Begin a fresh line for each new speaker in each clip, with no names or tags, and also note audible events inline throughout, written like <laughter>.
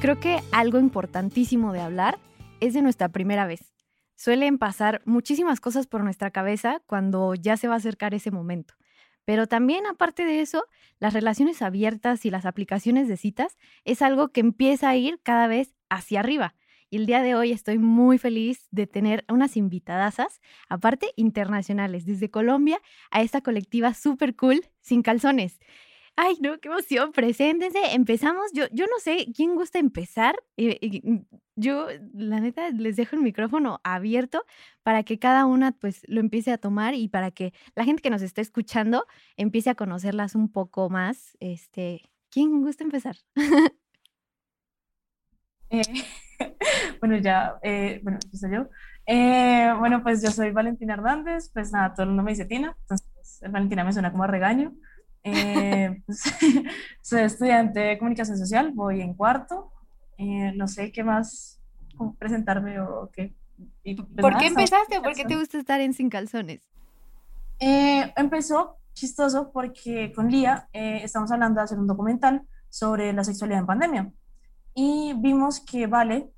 Creo que algo importantísimo de hablar es de nuestra primera vez. Suelen pasar muchísimas cosas por nuestra cabeza cuando ya se va a acercar ese momento. Pero también, aparte de eso, las relaciones abiertas y las aplicaciones de citas es algo que empieza a ir cada vez hacia arriba. Y el día de hoy estoy muy feliz de tener unas invitadasas, aparte internacionales, desde Colombia a esta colectiva super cool, sin calzones. Ay, no, qué emoción, preséntense. Empezamos. Yo, yo no sé quién gusta empezar. Mm, yo, la neta, les dejo el micrófono abierto para que cada una pues lo empiece a tomar y para que la gente que nos esté escuchando empiece a conocerlas un poco más. Este, ¿quién gusta empezar? <laughs>
Eh, <laughs> bueno, ya, eh, bueno, empiezo yo. Eh, bueno, pues yo soy Valentina Hernández, pues nada, todo el mundo me dice Tina, entonces Valentina me suena como a regaño. Eh, <laughs> soy estudiante de comunicación social, voy en cuarto. Eh, no sé qué más presentarme o qué.
Pues ¿Por qué empezaste o por qué te gusta estar en Sin Calzones?
Eh, empezó chistoso porque con Lía estamos hablando de hacer un documental sobre la sexualidad en pandemia. Y vimos que Vale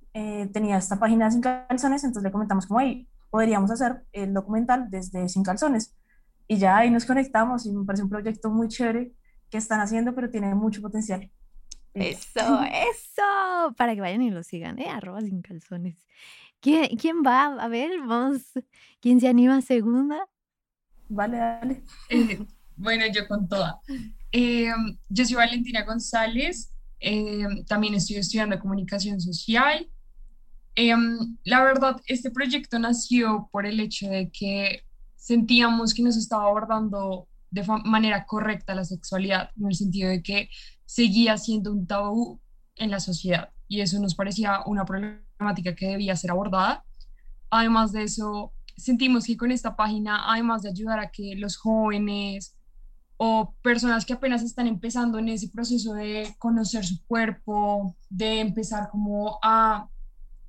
tenía esta página Sin Calzones, entonces le comentamos como, ahí podríamos hacer el documental desde Sin Calzones y ya ahí nos conectamos y me parece un proyecto muy chévere que están haciendo, pero tiene mucho potencial.
Eso, eso, para que vayan y lo sigan, ¿eh? Arroba sin calzones. ¿Quién, ¿Quién va? A ver, vamos, ¿quién se anima a segunda?
Vale, dale.
Eh, bueno, yo con toda. Eh, yo soy Valentina González, eh, también estoy estudiando comunicación social. la verdad, este proyecto nació por el hecho de que sentíamos que nos estaba abordando de manera correcta la sexualidad, en el sentido de que seguía siendo un tabú en la sociedad y eso nos parecía una problemática que debía ser abordada. Además de eso, sentimos que con esta página, además de ayudar a que los jóvenes o personas que apenas están empezando en ese proceso de conocer su cuerpo, de empezar como a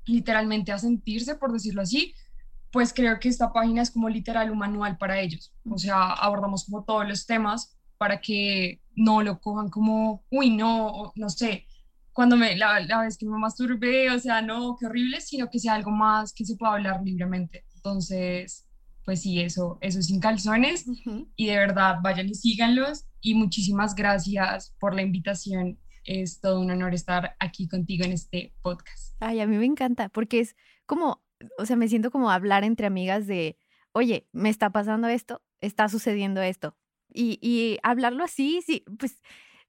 literalmente a sentirse, por decirlo así, pues creo que esta página es como literal un manual para ellos. O sea, abordamos como todos los temas para que no lo cojan como, uy, no, no sé, cuando me, la, la vez que me masturbé, o sea, no, qué horrible, sino que sea algo más que se pueda hablar libremente. Entonces, pues sí, eso, eso sin calzones. Y de verdad, vayan y síganlos. Y muchísimas gracias por la invitación. Es todo un honor estar aquí contigo en este podcast.
Ay, a mí me encanta, porque es como o sea, me siento como hablar entre amigas de, oye, me está pasando esto, está sucediendo esto. Y, y hablarlo así, sí, pues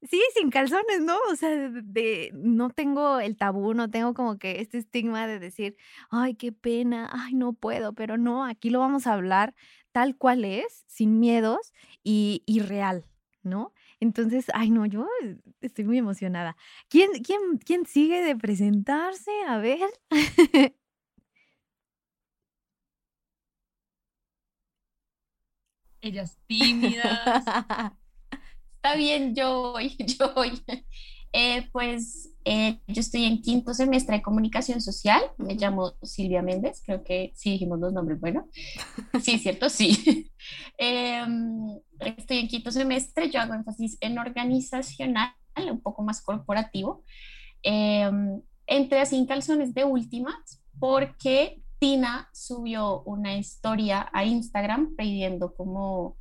sí, sin calzones, ¿no? O sea, de, no tengo el tabú, no tengo como que este estigma de decir, ay, qué pena, ay, no puedo, pero no, aquí lo vamos a hablar tal cual es, sin miedos y, y real, ¿no? Entonces, ay, no, yo estoy muy emocionada. ¿Quién, quién, quién sigue de presentarse? A ver. <laughs>
ellas tímidas. <laughs>
Está bien, yo voy, <laughs> yo voy. Eh, pues eh, yo estoy en quinto semestre de comunicación social, me llamo Silvia Méndez, creo que sí dijimos los nombres, bueno, sí, cierto, sí. <laughs> Em, estoy en quinto semestre, yo hago énfasis en organizacional, un poco más corporativo. Em, entré así en calzones de últimas porque Tina subió una historia a Instagram pidiendo como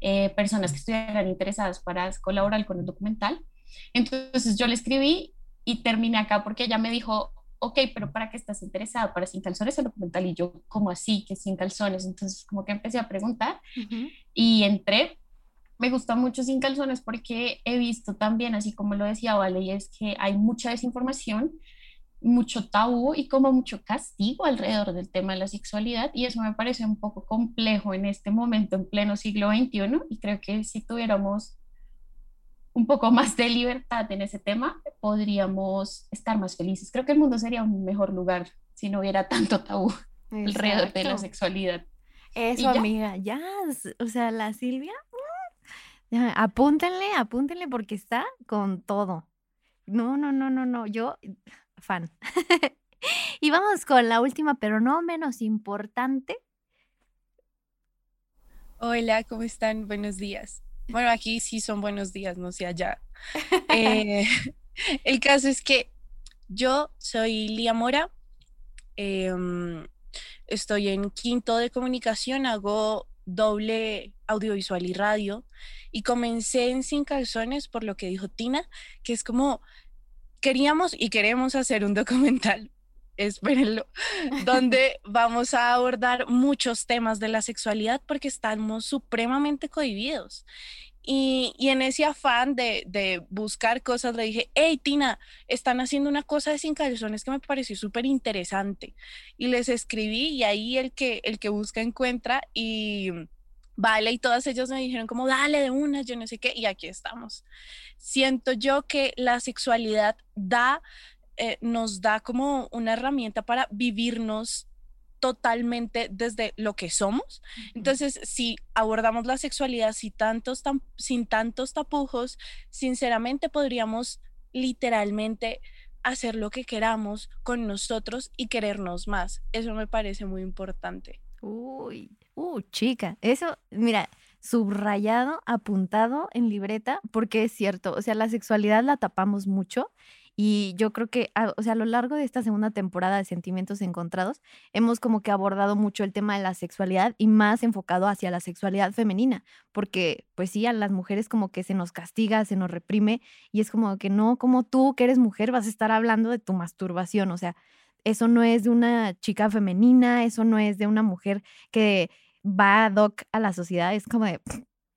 eh, personas que estuvieran interesadas para colaborar con el documental. Entonces yo le escribí y terminé acá porque ella me dijo, ok, pero ¿para qué estás interesada? ¿Para Sin Calzones el documental? Y yo, ¿cómo así que Sin Calzones? Entonces como que empecé a preguntar y entré. Me gustó mucho Sin Calzones porque he visto también, así como lo decía Vale, y es que hay mucha desinformación mucho tabú y como mucho castigo alrededor del tema de la sexualidad y eso me parece un poco complejo en este momento en pleno siglo XXI y creo que si tuviéramos un poco más de libertad en ese tema, podríamos estar más felices. Creo que el mundo sería un mejor lugar si no hubiera tanto tabú alrededor de la sexualidad.
Eso, amiga, ya, o sea, la Silvia, mm, apúntenle, apúntenle porque está con todo. No, no, no, no, no, yo, fan. <laughs> y vamos con la última, pero no menos importante.
Hola, ¿cómo están? Buenos días. Bueno, aquí sí son buenos días, no sé allá. <laughs> Eh, <laughs> el caso es que yo soy Lía Mora, em, estoy en quinto de comunicación, hago doble audiovisual y radio y comencé en Sin Calzones por lo que dijo Tina, que es como queríamos y queremos hacer un documental, <laughs> espérenlo, <laughs> donde vamos a abordar muchos temas de la sexualidad porque estamos supremamente cohibidos. Y, en ese afán de, buscar cosas, le dije, hey Tina, están haciendo una cosa de sin calzones que me pareció súper interesante. Y les escribí y ahí el que, el que busca encuentra y vale, y todas ellas me dijeron como, dale de una, yo no sé qué, y aquí estamos. Siento yo que la sexualidad da, eh, nos da como una herramienta para vivirnos totalmente desde lo que somos. Entonces, si abordamos la sexualidad sin tantos, sin tantos tapujos, sinceramente podríamos literalmente hacer lo que queramos con nosotros y querernos más. Eso me parece muy importante.
Uy, uh, chica, eso, mira, subrayado, apuntado en libreta, porque es cierto, o sea, la sexualidad la tapamos mucho y yo creo que, a, o sea, a lo largo de esta segunda temporada de Sentimientos Encontrados, hemos como que abordado mucho el tema de la sexualidad y más enfocado hacia la sexualidad femenina, porque pues sí, a las mujeres como que se nos castiga, se nos reprime y es como que no, como tú que eres mujer vas a estar hablando de tu masturbación, o sea, eso no es de una chica femenina, eso no es de una mujer que va ad hoc a la sociedad, es como de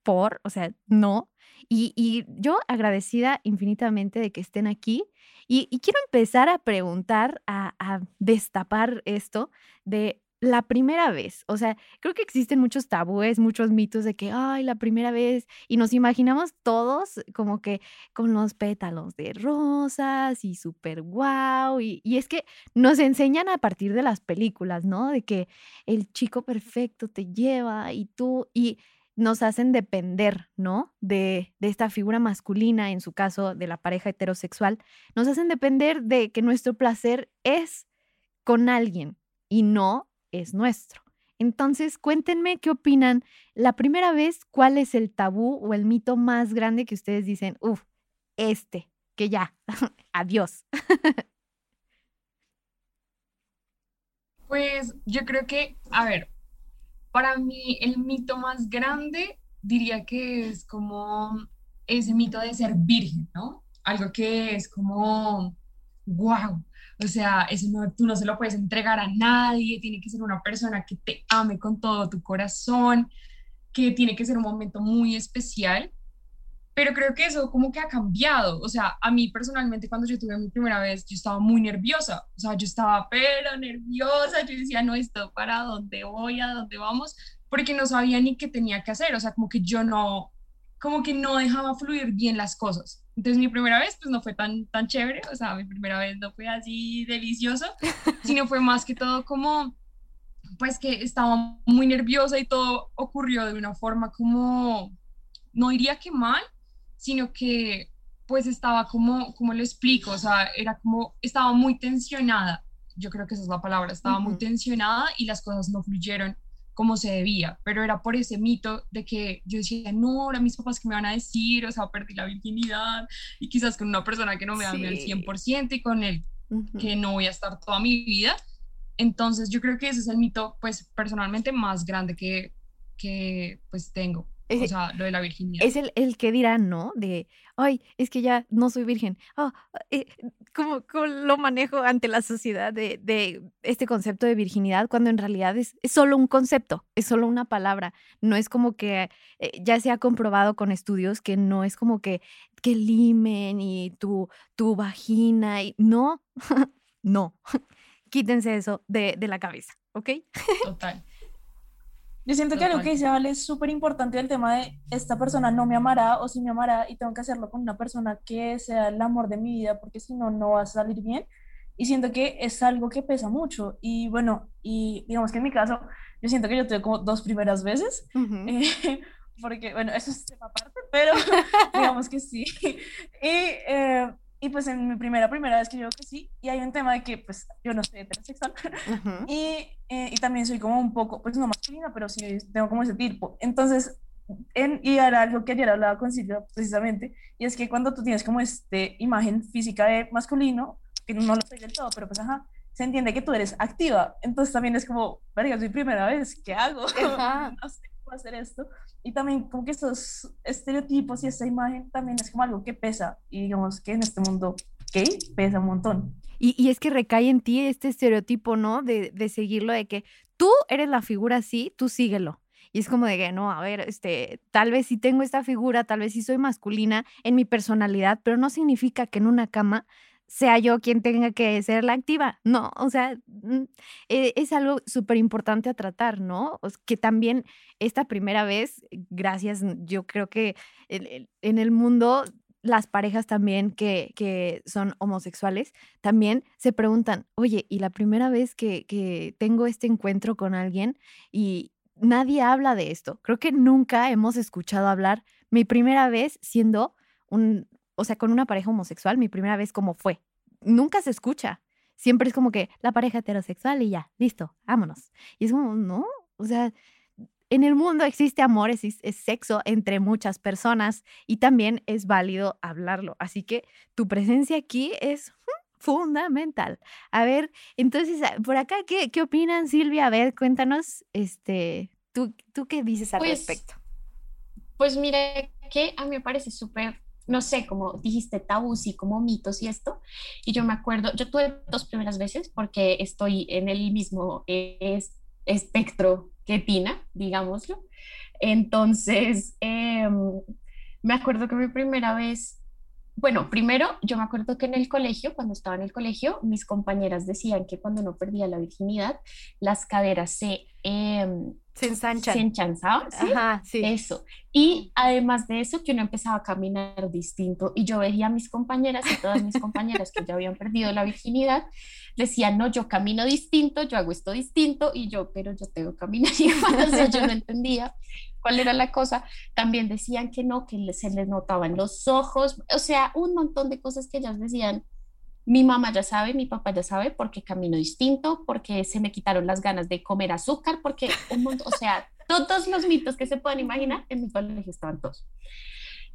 por, o sea, no. Y, y yo agradecida infinitamente de que estén aquí y, quiero empezar a preguntar, a, destapar esto de la primera vez. O sea, creo que existen muchos tabúes, muchos mitos de que, ay, la primera vez, y nos imaginamos todos como que con los pétalos de rosas y súper guau. Y, y es que nos enseñan a partir de las películas, ¿no? De que el chico perfecto te lleva y tú, y nos hacen depender, ¿no? De, esta figura masculina, en su caso de la pareja heterosexual, nos hacen depender de que nuestro placer es con alguien y no es nuestro. Entonces, cuéntenme qué opinan. La primera vez, ¿cuál es el tabú o el mito más grande que ustedes dicen, uff, este, que ya, <laughs> adiós?
Pues yo creo que, a ver, para mí, el mito más grande diría que es como ese mito de ser virgen, ¿no? Algo que es como, wow, o sea, eso no, tú no se lo puedes entregar a nadie, tiene que ser una persona que te ame con todo tu corazón, que tiene que ser un momento muy especial pero creo que eso como que ha cambiado. O sea, a mí personalmente cuando yo tuve mi primera vez, yo estaba muy nerviosa. O sea, yo estaba pero nerviosa. Yo decía, no, esto para dónde voy, a dónde vamos, porque no sabía ni qué tenía que hacer. O sea, como que yo no, como que no dejaba fluir bien las cosas. Entonces mi primera vez pues no fue tan, tan chévere. O sea, mi primera vez no fue así delicioso, <laughs> sino fue más que todo como pues que estaba muy nerviosa y todo ocurrió de una forma como, no diría que mal, sino que pues estaba como, como lo explico, o sea, era como, estaba muy tensionada, yo creo que esa es la palabra, estaba muy tensionada y las cosas no fluyeron como se debía, pero era por ese mito de que yo decía, no, ahora mis papás que me van a decir, o sea, perdí la virginidad y quizás con una persona que no me ama al 100% y con él que no voy a estar toda mi vida. Entonces yo creo que ese es el mito, pues personalmente más grande que, que pues tengo o sea, lo de la virginidad.
Es el, el que dirán, ¿no? De, ay, es que ya no soy virgen. Oh, eh, ¿cómo, lo manejo ante la sociedad de, de, este concepto de virginidad cuando en realidad es, es, solo un concepto, es solo una palabra? No es como que eh, ya se ha comprobado con estudios que no es como que, que limen y tu, tu vagina y no, <laughs> no. <laughs> Quítense eso de, de la cabeza, ¿ok?
Total.
Yo siento que algo que dice Vale es súper importante el tema de esta persona no me amará o si me amará y tengo que hacerlo con una persona que sea el amor de mi vida porque si no, no va a salir bien. Y siento que es algo que pesa mucho. Y bueno, y digamos que en mi caso, yo siento que yo tuve como dos primeras veces. eh, <laughs> porque, bueno, eso es tema aparte, pero <laughs> digamos que sí. Y, eh, y pues en mi primera, primera vez que yo que sí, y hay un tema de que pues yo no soy heterosexual <laughs> y, eh, y también soy como un poco, pues no masculina, pero sí tengo como ese tipo. Entonces, en, y era algo que ayer hablaba con Silvia precisamente, y es que cuando tú tienes como este imagen física de masculino, que no lo soy del todo, pero pues ajá, se entiende que tú eres activa. Entonces también es como, verga, es mi primera vez, ¿qué hago? <laughs> no sé cómo hacer esto. Y también como que esos estereotipos y esa imagen también es como algo que pesa. Y digamos que en este mundo gay pesa un montón.
Y, y es que recae en ti este estereotipo, ¿no? De, de seguirlo, de que tú eres la figura así, tú síguelo. Y es como de que, no, a ver, este, tal vez sí tengo esta figura, tal vez sí soy masculina en mi personalidad, pero no significa que en una cama sea yo quien tenga que ser la activa. No, o sea, mm, e, es algo súper importante a tratar, ¿no? Que también esta primera vez, gracias, yo creo que en el mundo las parejas también que, que, son homosexuales también se preguntan, oye, ¿y la primera vez que, que, tengo este encuentro con alguien y nadie habla de esto? Creo que nunca hemos escuchado hablar mi primera vez siendo un, o sea, con una pareja homosexual, mi primera vez como fue. Nunca se escucha. Siempre es como que la pareja heterosexual y ya, listo, vámonos. Y es como, no, o sea, en el mundo existe amor, es, es, sexo entre muchas personas y también es válido hablarlo. Así que tu presencia aquí es fundamental. A ver, entonces, ah, por acá, ¿qué, qué opinan, Silvia? A ver, cuéntanos, este, ¿tú, tú qué dices al
pues,
respecto?
Pues mire que a mí me parece súper no sé, como dijiste, tabús y como mitos y esto. Y yo me acuerdo, yo tuve dos primeras veces porque estoy en el mismo espectro que Tina, digámoslo. Entonces, em, me acuerdo que mi primera vez, bueno, primero yo me acuerdo que en el colegio, cuando estaba en el colegio, mis compañeras decían que cuando no perdía la virginidad, las caderas se... Em,
se ensanchan.
Se enchanzaban, ¿sí?
Ajá, sí.
Eso. Y además de eso, que uno empezaba a caminar distinto. Y yo veía a mis compañeras y todas mis compañeras que ya habían perdido la virginidad, decían, no, yo camino distinto, yo hago esto distinto. Y yo, pero yo tengo que caminar <laughs> igual. O sea, yo no entendía cuál era la cosa. También decían que no, que se les notaban los ojos. O sea, un montón de cosas que ellas decían mi mamá ya sabe, mi papá ya sabe porque camino distinto, porque se me quitaron las ganas de comer azúcar, porque un mundo, o sea, todos los mitos que se puedan imaginar en mi colegio estaban todos.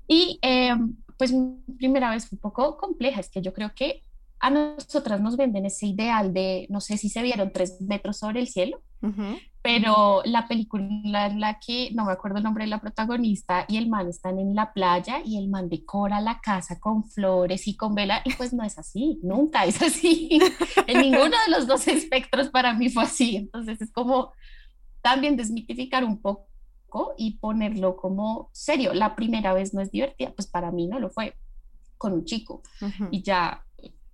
Y eh, pues mi primera vez fue un poco compleja, es que yo creo que a nosotras nos venden ese ideal de, no sé si se vieron tres metros sobre el cielo, pero la película en la que, no me acuerdo el nombre de la protagonista, y el man están en la playa y el man decora la casa con flores y con vela, y pues no es así, nunca es así. <laughs> en ninguno de los dos espectros para mí fue así, entonces es como también desmitificar un poco y ponerlo como serio. La primera vez no es divertida, pues para mí no lo fue con un chico. Y ya.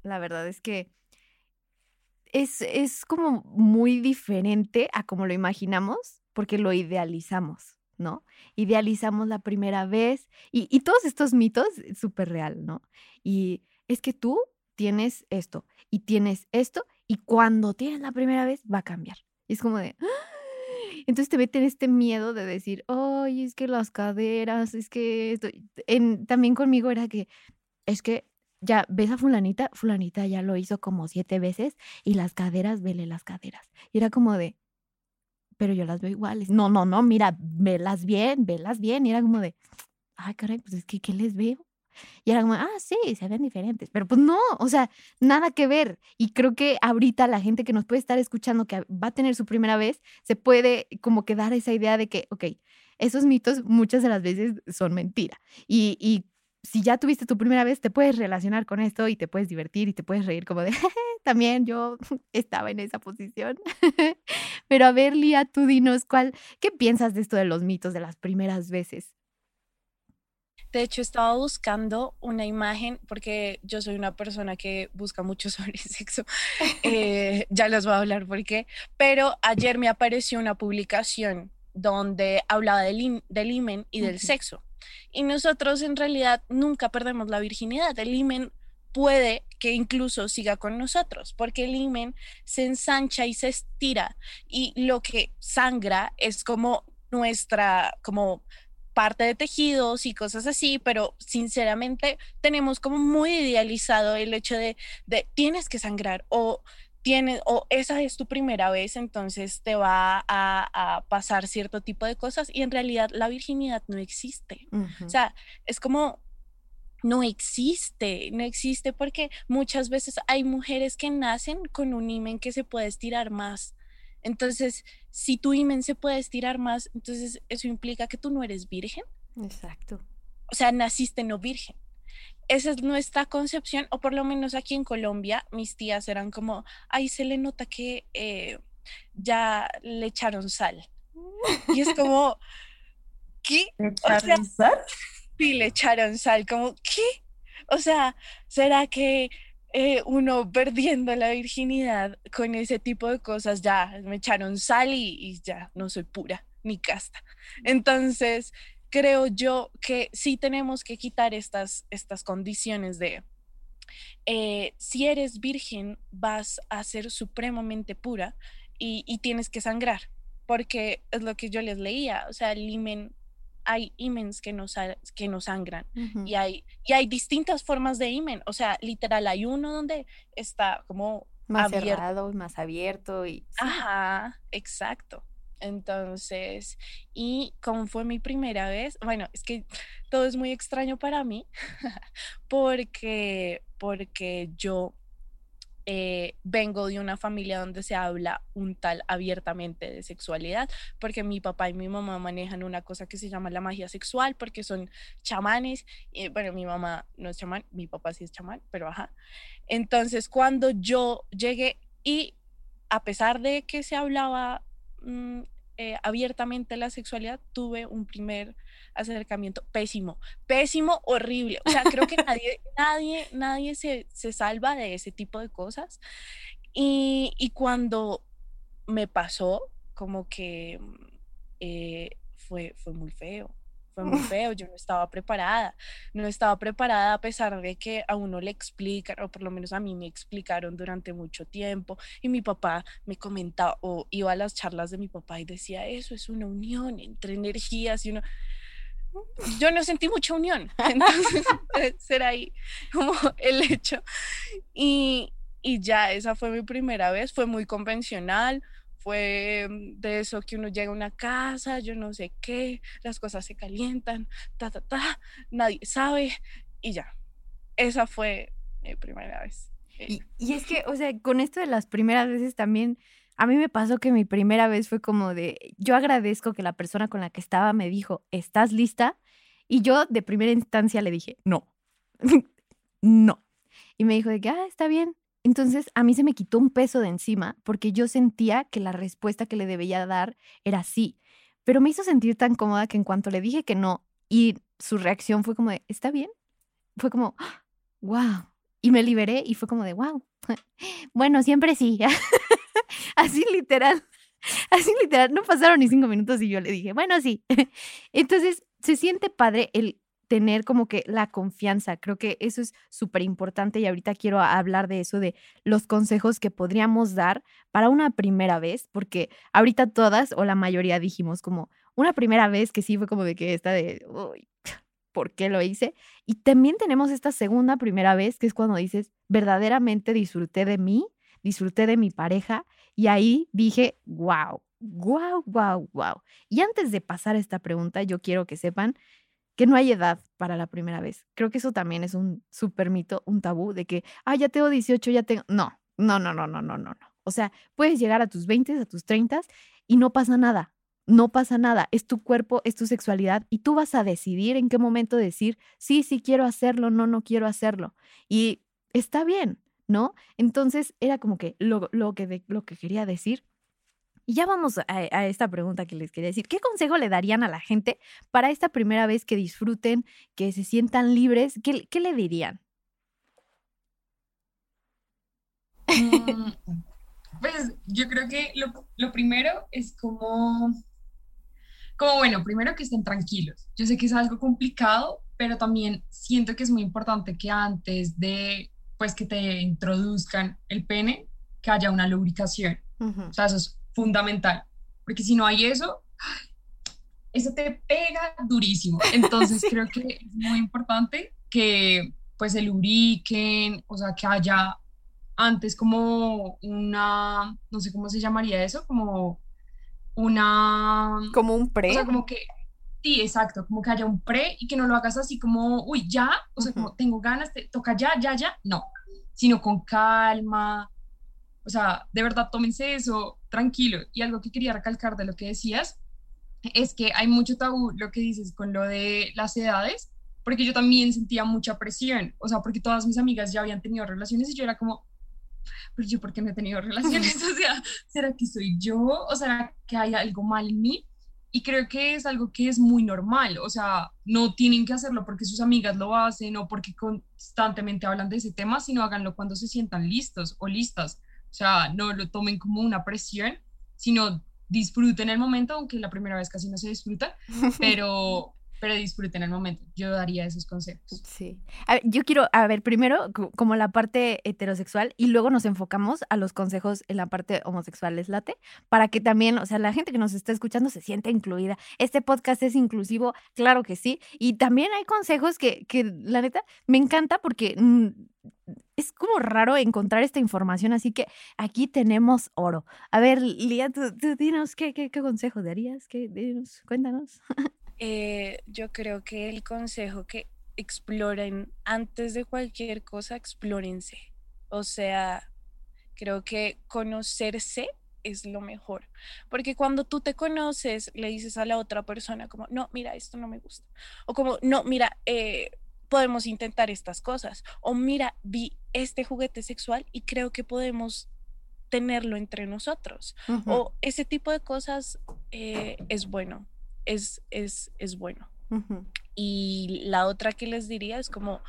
La verdad es que es, es como muy diferente a como lo imaginamos porque lo idealizamos, ¿no? Idealizamos la primera vez y, y todos estos mitos, súper real, ¿no? Y es que tú tienes esto y tienes esto y cuando tienes la primera vez va a cambiar. Y es como de... ¡ah! Entonces te meten este miedo de decir, ay, es que las caderas, es que esto... En, también conmigo era que, es que ya ves a fulanita, fulanita ya lo hizo como siete veces y las caderas, vele las caderas. Y era como de, pero yo las veo iguales. No, no, no, mira, velas bien, velas bien. Y era como de, ay, caray, pues es que, ¿qué les veo? Y era como, ah, sí, se ven diferentes. Pero pues no, o sea, nada que ver. Y creo que ahorita la gente que nos puede estar escuchando, que va a tener su primera vez, se puede como que dar esa idea de que, ok, esos mitos muchas de las veces son mentira. Y, y si ya tuviste tu primera vez, te puedes relacionar con esto y te puedes divertir y te puedes reír como de, <laughs> también yo <laughs> estaba en esa posición. <laughs> Pero a ver, Lía, tú dinos, ¿cuál, ¿qué piensas de esto de los mitos de las primeras veces?
De hecho, estaba buscando una imagen porque yo soy una persona que busca mucho sobre sexo. Eh, ya les voy a hablar por qué. Pero ayer me apareció una publicación donde hablaba del, del imen y del sexo. Y nosotros en realidad nunca perdemos la virginidad. El imen puede que incluso siga con nosotros, porque el imen se ensancha y se estira y lo que sangra es como nuestra, como parte de tejidos y cosas así, pero sinceramente tenemos como muy idealizado el hecho de, de tienes que sangrar o tienes, o esa es tu primera vez, entonces te va a, pasar cierto tipo de cosas y en realidad la virginidad no existe. O sea, es como, no existe, no existe porque muchas veces hay mujeres que nacen con un imen que se puede estirar más. Entonces, si tu imen se puede estirar más, entonces eso implica que tú no eres virgen.
Exacto.
O sea, naciste no virgen esa es nuestra concepción, o por lo menos aquí en Colombia, mis tías eran como, ay, se le nota que eh, ya le echaron sal. Y es como, ¿qué? <laughs>
¿Le echaron sal?
Sí, le echaron sal, como, ¿qué? O sea, ¿será que eh, uno perdiendo la virginidad con ese tipo de cosas ya me echaron sal y, y ya no soy pura ni casta? Entonces, creo yo que sí tenemos que quitar estas, estas condiciones de, eh, si eres virgen, vas a ser supremamente pura y, tienes que sangrar, porque es lo que yo les leía, o sea, el imen, hay imens que no, que no sangran y, hay, y hay distintas formas de imen, o sea, literal, hay uno donde está como
más cerrado, más abierto y...
Ajá, exacto. Entonces, y como fue mi primera vez, bueno, es que <laughs> todo es muy extraño para mí <laughs> porque, porque yo eh, vengo de una familia donde se habla un tal abiertamente de sexualidad, porque mi papá y mi mamá manejan una cosa que se llama la magia sexual, porque son chamanes. Y, bueno, mi mamá no es chamán, mi papá sí es chamán, pero ajá. Entonces, cuando yo llegué y a pesar de que se hablaba mm, eh, abiertamente la sexualidad, tuve un primer acercamiento pésimo, pésimo, horrible. O sea, creo que <laughs> nadie, nadie, nadie se, se, salva de ese tipo de cosas. Y, y cuando me pasó, como que eh, fue, fue muy feo fue muy feo, yo no estaba preparada, no estaba preparada a pesar de que a uno le explican, o por lo menos a mí me explicaron durante mucho tiempo, y mi papá me comentaba, o iba a las charlas de mi papá y decía, eso es una unión entre energías y uno... Yo no sentí mucha unión, <laughs> entonces será ahí como el hecho. Y, y ya, esa fue mi primera vez, fue muy convencional, fue de eso que uno llega a una casa, yo no sé qué, las cosas se calientan, ta, ta, ta, nadie sabe y ya. Esa fue mi primera vez.
Eh, y, es que, <laughs> o sea, con esto de las primeras veces también, a mí me pasó que mi primera vez fue como de, yo agradezco que la persona con la que estaba me dijo, ¿estás lista? Y yo de primera instancia le dije, no, <laughs> no. Y me dijo de que, ah, está bien. Entonces a mí se me quitó un peso de encima porque yo sentía que la respuesta que le debía dar era sí, pero me hizo sentir tan cómoda que en cuanto le dije que no y su reacción fue como de, ¿está bien? Fue como, wow. Y me liberé y fue como de, wow. <laughs> Bueno, siempre sí. <laughs> Así literal. <laughs> Así literal. No pasaron ni cinco minutos y yo le dije, bueno, sí. Entonces se siente padre el tener como que la confianza. Creo que eso es súper importante y ahorita quiero hablar de eso, de los consejos que podríamos dar para una primera vez, porque ahorita todas o la mayoría dijimos como una primera vez que sí fue como de que esta de, uy, <laughs> ¿por qué lo hice? Y también tenemos esta segunda primera vez que es cuando dices, verdaderamente disfruté de mí, disfruté de mi pareja y ahí dije, wow. Wow, wow, wow. Y antes de pasar esta pregunta, yo quiero que sepan que no hay edad para la primera vez. Creo que eso también es un súper mito, un tabú de que, ah, ya tengo 18, ya tengo... No, no, no, no, no, no, no. O sea, puedes llegar a tus 20, a tus 30 y no pasa nada. No pasa nada. Es tu cuerpo, es tu sexualidad y tú vas a decidir en qué momento decir, sí, sí quiero hacerlo, no, no quiero hacerlo. Y está bien, ¿no? Entonces era como que lo, lo que, lo que quería decir y ya vamos a, esta pregunta que les quería decir. ¿Qué consejo le darían a la gente para esta primera vez que disfruten, que se sientan libres? ¿Qué, le dirían?
Mm, <laughs> pues yo creo que lo, lo primero es como como bueno, primero que estén tranquilos. Yo sé que es algo complicado, pero también siento que es muy importante que antes de, pues, que te introduzcan el pene, que haya una lubricación. O sea, eso es fundamental, porque si no hay eso, eso te pega durísimo. Entonces <laughs> creo que es muy importante que pues se lubriquen, o sea, que haya antes como una, no sé cómo se llamaría eso, como una...
Como un pre.
O sea, como que, sí, exacto, como que haya un pre y que no lo hagas así como, uy, ya, o sea, como tengo ganas, te toca ya, ya, ya, no, sino con calma. O sea, de verdad, tómense eso tranquilo. Y algo que quería recalcar de lo que decías es que hay mucho tabú, lo que dices con lo de las edades, porque yo también sentía mucha presión, o sea, porque todas mis amigas ya habían tenido relaciones y yo era como, pero yo, ¿por qué no he tenido relaciones? <laughs> O sea, ¿será que soy yo? ¿O será que hay algo mal en mí? Y creo que es algo que es muy normal, o sea, no tienen que hacerlo porque sus amigas lo hacen o porque constantemente hablan de ese tema, sino háganlo cuando se sientan listos o listas. O sea, no lo tomen como una presión, sino disfruten el momento, aunque la primera vez casi no se disfruta, <laughs> pero, pero disfruten el momento. Yo daría esos consejos.
Sí. yo quiero, a ver, primero como la parte heterosexual y luego nos enfocamos a los consejos en la parte homosexual, ¿les late? Para que también, o sea, la gente que nos está escuchando se sienta incluida. Este podcast es inclusivo, claro que sí. Y también hay consejos que, que la neta, me encanta porque... Mm, es como raro encontrar esta información, así que aquí tenemos oro. A ver, Lía, tú, dinos, ¿qué, qué, qué consejo darías? ¿Qué, dinos, cuéntanos. <laughs>
Eh, yo creo que el consejo que exploren antes de cualquier cosa, explórense. O sea, creo que conocerse es lo mejor. Porque cuando tú te conoces, le dices a la otra persona como, no, mira, esto no me gusta. O como, no, mira, eh, podemos intentar estas cosas. O mira, vi este juguete sexual y creo que podemos tenerlo entre nosotros. O ese tipo de cosas eh, es bueno es, es, es bueno. Y la otra que les diría es como,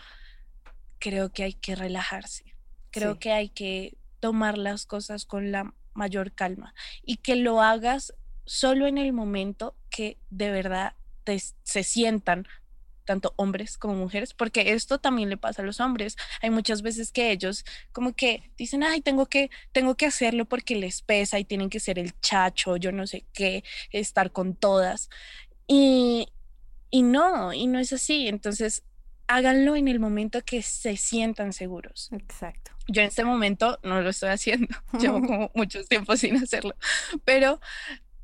creo que hay que relajarse, creo que hay que tomar las cosas con la mayor calma y que lo hagas solo en el momento que de verdad te, se sientan tanto hombres como mujeres, porque esto también le pasa a los hombres. Hay muchas veces que ellos como que dicen, ay, tengo que, tengo que hacerlo porque les pesa y tienen que ser el chacho, yo no sé qué, estar con todas. Y, y no, y no es así. Entonces, háganlo en el momento que se sientan seguros.
Exacto.
Yo en este momento no lo estoy haciendo, <laughs> llevo <laughs> como mucho tiempo sin hacerlo, pero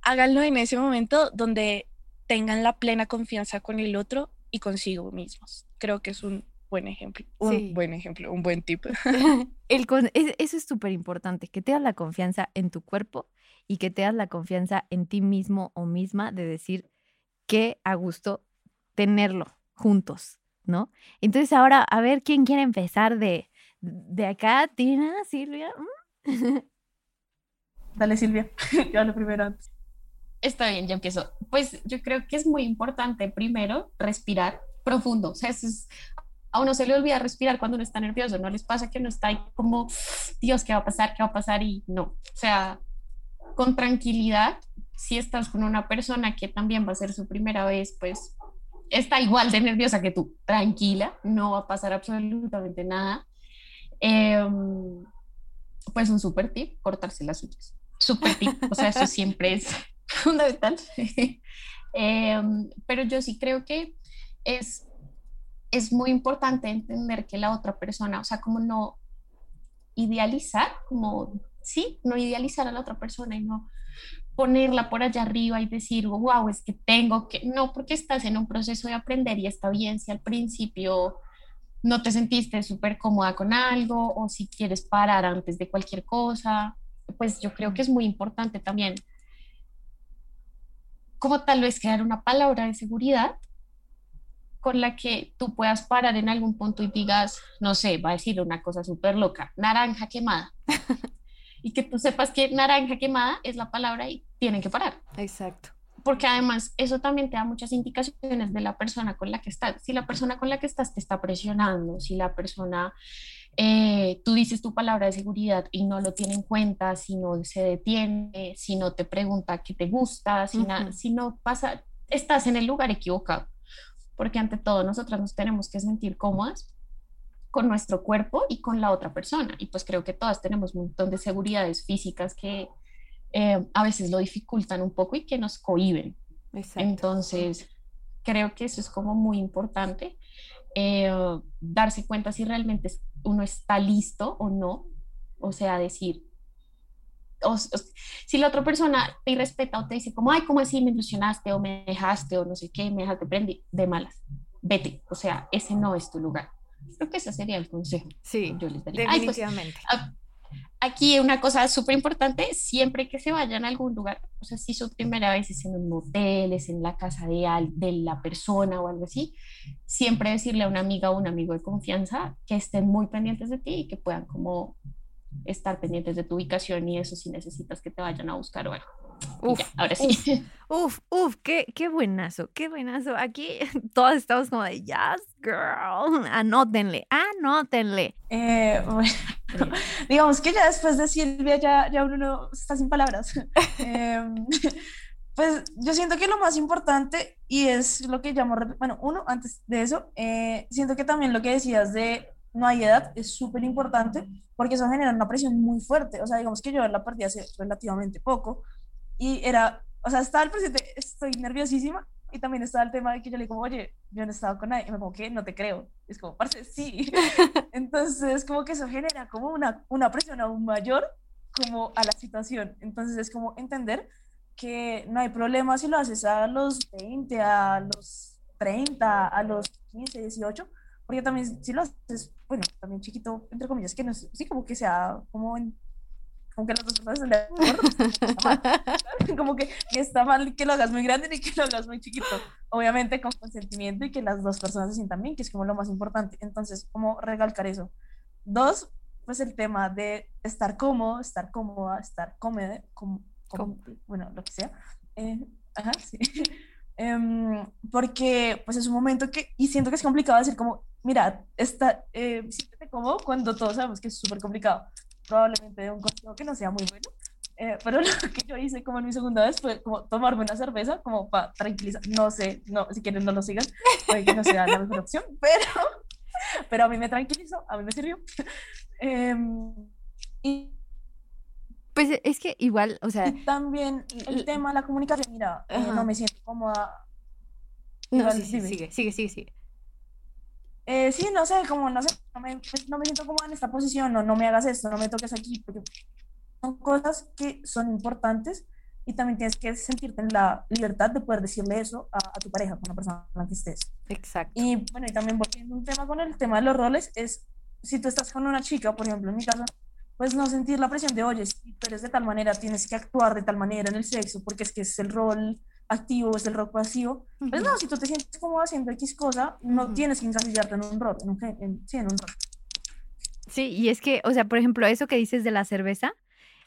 háganlo en ese momento donde tengan la plena confianza con el otro y consigo mismos. Creo que es un buen ejemplo, un buen ejemplo, un buen tip. <laughs>
El eso es súper importante, que te das la confianza en tu cuerpo y que te das la confianza en ti mismo o misma de decir qué a gusto tenerlo juntos, ¿no? Entonces ahora, a ver quién quiere empezar de, de acá, Tina, Silvia.
Mm. Dale, Silvia, <laughs> yo hablo primero antes.
Está bien, yo empiezo. Pues yo creo que es muy importante primero respirar profundo. O sea, a uno se le olvida respirar cuando uno está nervioso. No les pasa que uno está ahí como, Dios, ¿qué va a pasar? ¿Qué va a pasar? Y no. O sea, con tranquilidad, si estás con una persona que también va a ser su primera vez, pues está igual de nerviosa que tú. Tranquila, no va a pasar absolutamente nada. Em, pues un super tip, cortarse las uñas. Super tip, o sea, eso siempre es <laughs> fundamental. <laughs> Em, pero yo sí creo que es, es muy importante entender que la otra persona, o sea, como no idealizar, como, sí, no idealizar a la otra persona y no ponerla por allá arriba y decir, wow, es que tengo que, no, porque estás en un proceso de aprender y está bien si al principio no te sentiste súper cómoda con algo o si quieres parar antes de cualquier cosa, pues yo creo que es muy importante también como tal vez crear una palabra de seguridad con la que tú puedas parar en algún punto y digas, no sé, va a decir una cosa súper loca, naranja quemada. <laughs> y que tú sepas que naranja quemada es la palabra y tienen que parar.
Exacto.
Porque además eso también te da muchas indicaciones de la persona con la que estás. Si la persona con la que estás te está presionando, si la persona eh, tú dices tu palabra de seguridad y no lo tiene en cuenta, si no se detiene, si no te pregunta qué te gusta, si, si no pasa, estás en el lugar equivocado, porque ante todo nosotras nos tenemos que sentir cómodas con nuestro cuerpo y con la otra persona. Y pues creo que todas tenemos un montón de seguridades físicas que eh, a veces lo dificultan un poco y que nos cohiben. Entonces, creo que eso es como muy importante, eh, darse cuenta si realmente uno está listo o no, o sea, decir, si la otra persona te respeta o te dice como, ay, ¿cómo así me ilusionaste o me dejaste o no sé qué, me dejaste prendí, de malas, vete, o sea, ese no es tu lugar. Creo que ese sería el consejo.
Sí, yo les daría. Pues, definitivamente.
Aquí una cosa súper importante, siempre que se vayan a algún lugar, o sea, si su primera vez es en un motel, es en la casa de, de la persona o algo así, siempre decirle a una amiga o un amigo de confianza que estén muy pendientes de ti y que puedan como estar pendientes de tu ubicación y eso si necesitas que te vayan a buscar o algo. Uf, ahora sí. <laughs>
Uf, uf, qué, qué buenazo, qué buenazo. Aquí <laughs> todos estamos como de, yes, girl, <laughs> anótenle, anótenle.
Eh, bueno, digamos que ya después de Silvia ya, ya uno está sin palabras. Em, pues yo siento que lo más importante, y es lo que llamo, bueno, uno, antes de eso, eh, siento que también lo que decías de no hay edad es súper importante porque eso genera una presión muy fuerte. O sea, digamos que yo la partida hace relativamente poco y era, o sea, estaba el presente, estoy nerviosísima y también estaba el tema de que yo le digo, oye, yo no he estado con nadie. Y me como, ¿qué? No te creo. es como, parce, sí. <laughs> Entonces, como que eso genera como una, una presión aún mayor como a la situación. Entonces, es como entender que no hay problema si lo haces a los 20, a los 30, a los 15, 18, porque también si lo haces, bueno, también chiquito, entre comillas, que no es, sí, como que sea, como en, <laughs> como que las dos personas estén de acuerdo, como que está mal que lo hagas muy grande ni que lo hagas muy chiquito, obviamente con consentimiento y que las dos personas se sientan bien, que es como lo más importante, entonces, como recalcar eso. Dos, pues el tema de estar cómodo, estar cómoda, estar cómodo, como, bueno, lo que sea. Eh, ajá, sí. <laughs> Em, porque pues es un momento que, y siento que es complicado decir como, mira, está, eh, siéntete cómodo cuando todos sabemos que es súper complicado. Probablemente de un consejo que no sea muy bueno. Eh, pero <laughs> lo que yo hice como en mi segunda vez fue como tomarme una cerveza como para tranquilizar. No sé, no, si quieren no lo sigan, puede que no sea la mejor opción, <laughs> pero, pero a mí me tranquilizó, a mí me sirvió. <laughs> Eh, y
pues es que igual, o sea.
también el tema de la comunicación, mira, eh, no me siento cómoda.
No, sí, sí, sigue, sigue, sigue, sigue.
Eh, sí, no sé, como no sé, no me, no me siento cómoda en esta posición, no, no me hagas esto, no me toques aquí, porque son cosas que son importantes y también tienes que sentirte en la libertad de poder decirle eso a, a tu pareja, con la persona con la que estés.
Exacto.
Y bueno, y también volviendo un tema con el tema de los roles, es si tú estás con una chica, por ejemplo, en mi caso, pues no sentir la presión de, oye, si tú eres de tal manera, tienes que actuar de tal manera en el sexo, porque es que es el rol activo, es el rol pasivo. Pues no, si tú te sientes como haciendo X cosa, no tienes que encasillarte en un rol, en un, sí, en un rol.
Sí, y es que, o sea, por ejemplo, eso que dices de la cerveza,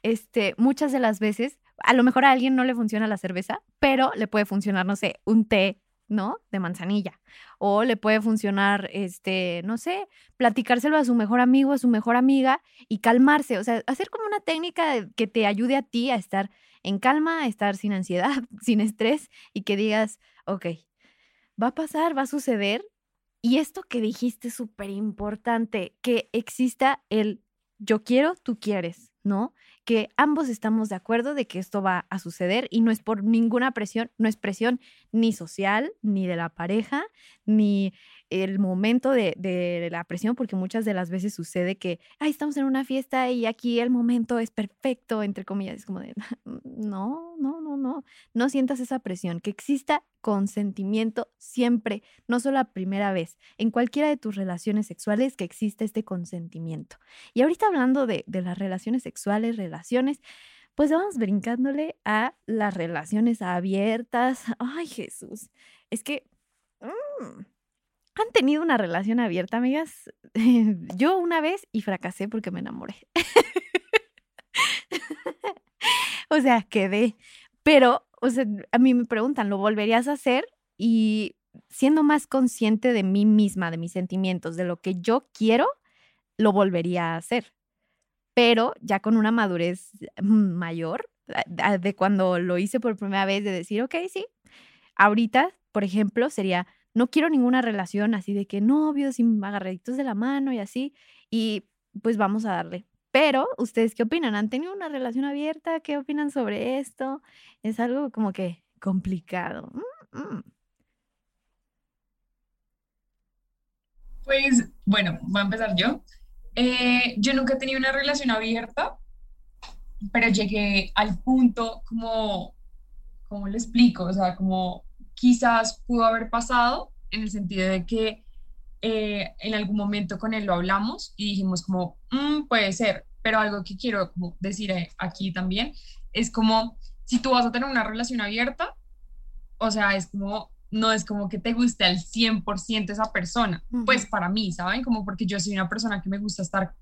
este, muchas de las veces, a lo mejor a alguien no le funciona la cerveza, pero le puede funcionar, no sé, un té, ¿no? De manzanilla. O le puede funcionar, este, no sé, platicárselo a su mejor amigo, a su mejor amiga y calmarse. O sea, hacer como una técnica que te ayude a ti a estar en calma, estar sin ansiedad, <laughs> sin estrés y que digas, ok, va a pasar, va a suceder. Y esto que dijiste es súper importante, que exista el yo quiero, tú quieres, ¿no? Que ambos estamos de acuerdo de que esto va a suceder y no es por ninguna presión, no es presión ni social, ni de la pareja, ni el momento de, la presión, porque muchas de las veces sucede que, ay, estamos en una fiesta y aquí el momento es perfecto, entre comillas, es como de, <laughs> no, no, no, no, no sientas esa presión, que exista consentimiento siempre, no solo la primera vez, en cualquiera de tus relaciones sexuales que exista este consentimiento. Y ahorita hablando de, las relaciones sexuales, relaciones, pues vamos brincándole a las relaciones abiertas. Ay, Jesús, es que... Mm, ¿Han tenido una relación abierta, amigas? <laughs> Yo una vez y fracasé porque me enamoré. <laughs> o sea, quedé. Pero, o sea, a mí me preguntan, ¿lo volverías a hacer? Y siendo más consciente de mí misma, de mis sentimientos, de lo que yo quiero, lo volvería a hacer. Pero ya con una madurez mayor, de cuando lo hice por primera vez, de decir, ok, sí, ahorita, por ejemplo, sería, no quiero ninguna relación así de que novios y agarraditos de la mano y así, y pues vamos a darle. Pero, ¿ustedes qué opinan? ¿Han tenido una relación abierta? ¿Qué opinan sobre esto? Es algo como que complicado. Mm, mm.
Pues bueno, voy a empezar yo. Eh, yo nunca he tenido una relación abierta, pero llegué al punto como, ¿cómo lo explico? O sea, como quizás pudo haber pasado en el sentido de que eh, en algún momento con él lo hablamos y dijimos como, mm, puede ser, pero algo que quiero como decir eh, aquí también es como, si tú vas a tener una relación abierta, o sea, es como no es como que te guste al 100% esa persona, pues para mí, ¿saben? Como porque yo soy una persona que me gusta estar,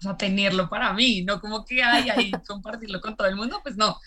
o sea, tenerlo para mí, no como que hay ahí <laughs> compartirlo con todo el mundo, pues no.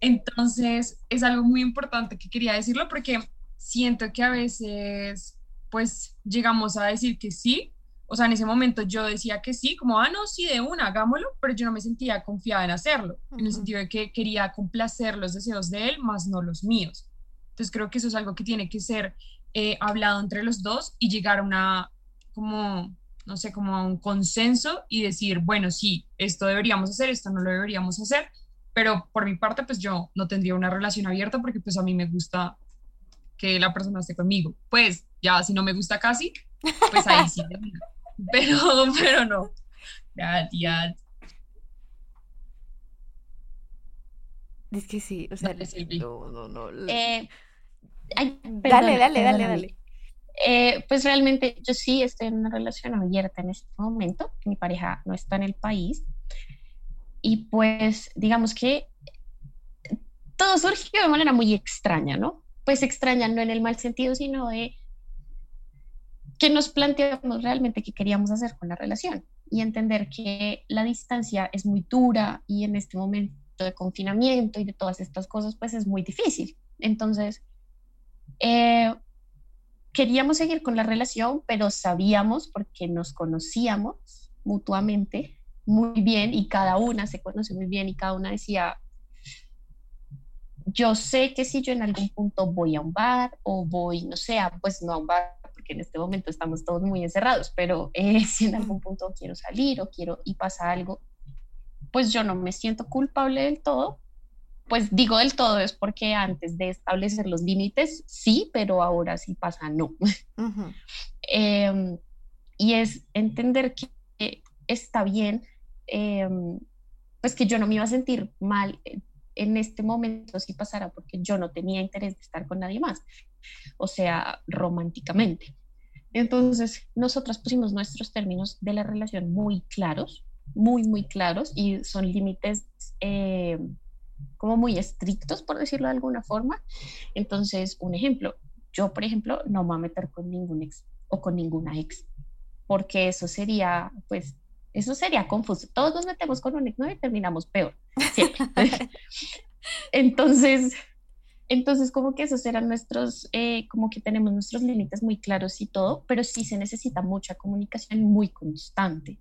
Entonces, es algo muy importante que quería decirlo porque siento que a veces, pues, llegamos a decir que sí, o sea, en ese momento yo decía que sí, como, ah, no, sí, de una, hagámoslo, pero yo no me sentía confiada en hacerlo, en el sentido de que quería complacer los deseos de él, más no los míos. Entonces creo que eso es algo que tiene que ser eh, hablado entre los dos y llegar a una, como, no sé, como a un consenso y decir, bueno, sí, esto deberíamos hacer, esto no lo deberíamos hacer, pero por mi parte, pues yo no tendría una relación abierta porque pues a mí me gusta que la persona esté conmigo. Pues ya si no me gusta casi, pues ahí sí. <laughs> pero, pero no. Gracias.
Es que sí, o sea, no, no, no.
Eh,
dale, dale, dale, dale.
Eh, pues realmente yo sí estoy en una relación abierta en este momento, mi pareja no está en el país y pues digamos que todo surgió de manera muy extraña, ¿no? Pues extraña no en el mal sentido, sino de que nos planteamos realmente qué queríamos hacer con la relación y entender que la distancia es muy dura y en este momento de confinamiento y de todas estas cosas, pues es muy difícil. Entonces, eh, queríamos seguir con la relación, pero sabíamos, porque nos conocíamos mutuamente muy bien y cada una se conoce muy bien y cada una decía, yo sé que si yo en algún punto voy a un bar o voy, no sé, pues no a un bar, porque en este momento estamos todos muy encerrados, pero eh, <laughs> si en algún punto quiero salir o quiero y pasa algo, pues yo no me siento culpable del todo. Pues digo del todo es porque antes de establecer los límites, sí, pero ahora sí pasa no. <laughs> Em, y es entender que está bien, em, pues que yo no me iba a sentir mal en este momento si pasara porque yo no tenía interés de estar con nadie más, o sea, románticamente. Entonces, nosotras pusimos nuestros términos de la relación muy claros, muy, muy claros y son límites eh, como muy estrictos, por decirlo de alguna forma. Entonces, un ejemplo, yo, por ejemplo, no me voy a meter con ningún ex o con ninguna ex, porque eso sería, pues, eso sería confuso. Todos nos metemos con un ex ¿no? y terminamos peor, siempre. <laughs> Entonces, entonces, como que esos eran nuestros, eh, como que tenemos nuestros límites muy claros y todo, pero sí se necesita mucha comunicación muy constante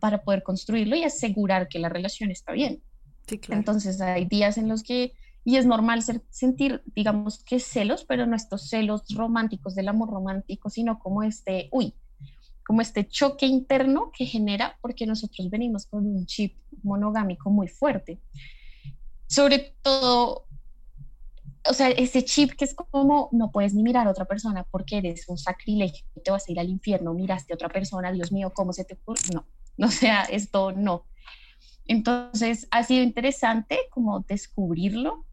para poder construirlo y asegurar que la relación está bien. Sí, claro. Entonces, hay días en los que, y es normal sentir, digamos que celos, pero no estos celos románticos del amor romántico, sino como este, uy, como este choque interno que genera porque nosotros venimos con un chip monogámico muy fuerte. Sobre todo o sea, ese chip que es como no puedes ni mirar a otra persona porque eres un sacrilegio, te vas a ir al infierno, miraste a otra persona, Dios mío, ¿cómo se te ocurre? No, <laughs> o sea, esto no. Entonces, ha sido interesante como descubrirlo.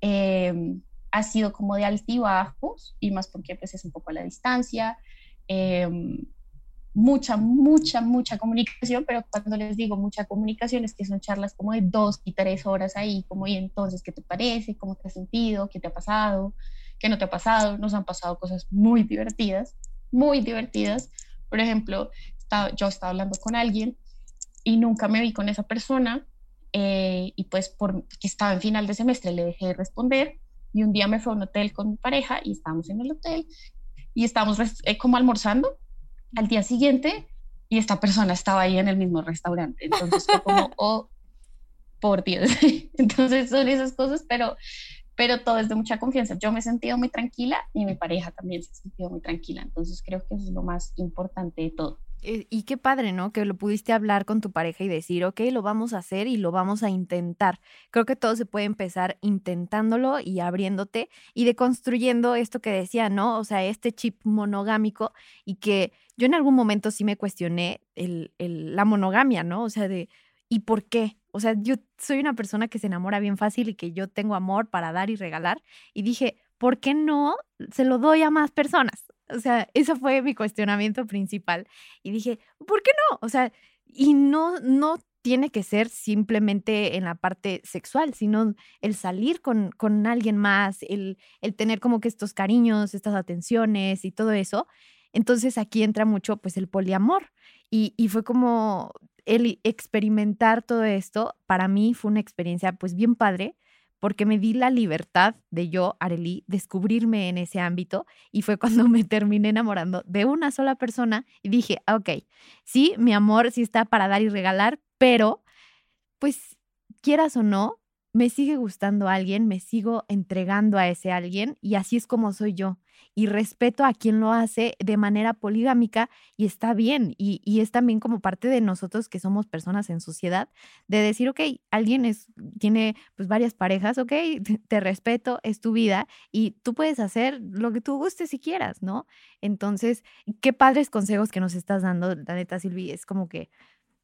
Em, ha sido como de altibajos y más porque pues es un poco a la distancia. Eh, mucha, mucha, mucha comunicación, pero cuando les digo mucha comunicación es que son charlas como de dos y tres horas ahí, como y entonces, ¿qué te parece? ¿Cómo te has sentido? ¿Qué te ha pasado? ¿Qué no te ha pasado? Nos han pasado cosas muy divertidas, muy divertidas. Por ejemplo, yo estaba hablando con alguien y nunca me vi con esa persona eh, y pues porque estaba en final de semestre le dejé de responder y un día me fue a un hotel con mi pareja y estábamos en el hotel y estábamos eh, como almorzando al día siguiente y esta persona estaba ahí en el mismo restaurante. Entonces fue como, <laughs> oh, por Dios. <laughs> Entonces son esas cosas, pero, pero todo es de mucha confianza. Yo me he sentido muy tranquila y mi pareja también se ha sentido muy tranquila. Entonces creo que eso es lo más importante de todo.
Eh, y qué padre, ¿no? Que lo pudiste hablar con tu pareja y decir, ok, lo vamos a hacer y lo vamos a intentar. Creo que todo se puede empezar intentándolo y abriéndote y deconstruyendo esto que decía, ¿no? O sea, este chip monogámico y que yo en algún momento sí me cuestioné el, el, la monogamia, ¿no? O sea, de, ¿y por qué? O sea, yo soy una persona que se enamora bien fácil y que yo tengo amor para dar y regalar. Y dije, ¿por qué no se lo doy a más personas? O sea, ese fue mi cuestionamiento principal. Y dije, ¿por qué no? O sea, y no, no tiene que ser simplemente en la parte sexual, sino el salir con, con alguien más, el, el tener como que estos cariños, estas atenciones y todo eso. Entonces aquí entra mucho pues el poliamor. Y, y fue como el experimentar todo esto, para mí fue una experiencia pues bien padre, porque me di la libertad de yo, Arely, descubrirme en ese ámbito y fue cuando me terminé enamorando de una sola persona y dije, ah, ok, sí, mi amor sí está para dar y regalar, pero pues quieras o no, me sigue gustando alguien, me sigo entregando a ese alguien y así es como soy yo. Y respeto a quien lo hace de manera poligámica y está bien. Y, y, es también como parte de nosotros que somos personas en sociedad, de decir, ok, alguien es, tiene pues varias parejas, ok, te respeto, es tu vida y tú puedes hacer lo que tú gustes si quieras, ¿no? Entonces, qué padres consejos que nos estás dando, la neta, Silvi, es como que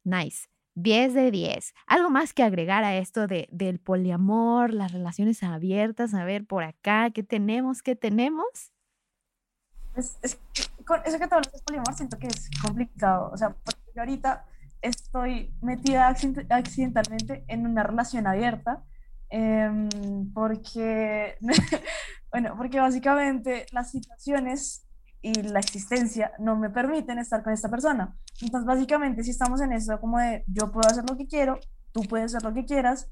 nice. 10 de 10. ¿Algo más que agregar a esto de, del poliamor, las relaciones abiertas? A ver, por acá, ¿qué tenemos? ¿Qué tenemos?
Es, es, con eso que te hablas de poliamor siento que es complicado. O sea, porque yo ahorita estoy metida accidentalmente en una relación abierta eh, porque, <laughs> bueno, porque básicamente las situaciones y la existencia no me permiten estar con esta persona. Entonces, básicamente, si estamos en eso como de yo puedo hacer lo que quiero, tú puedes hacer lo que quieras.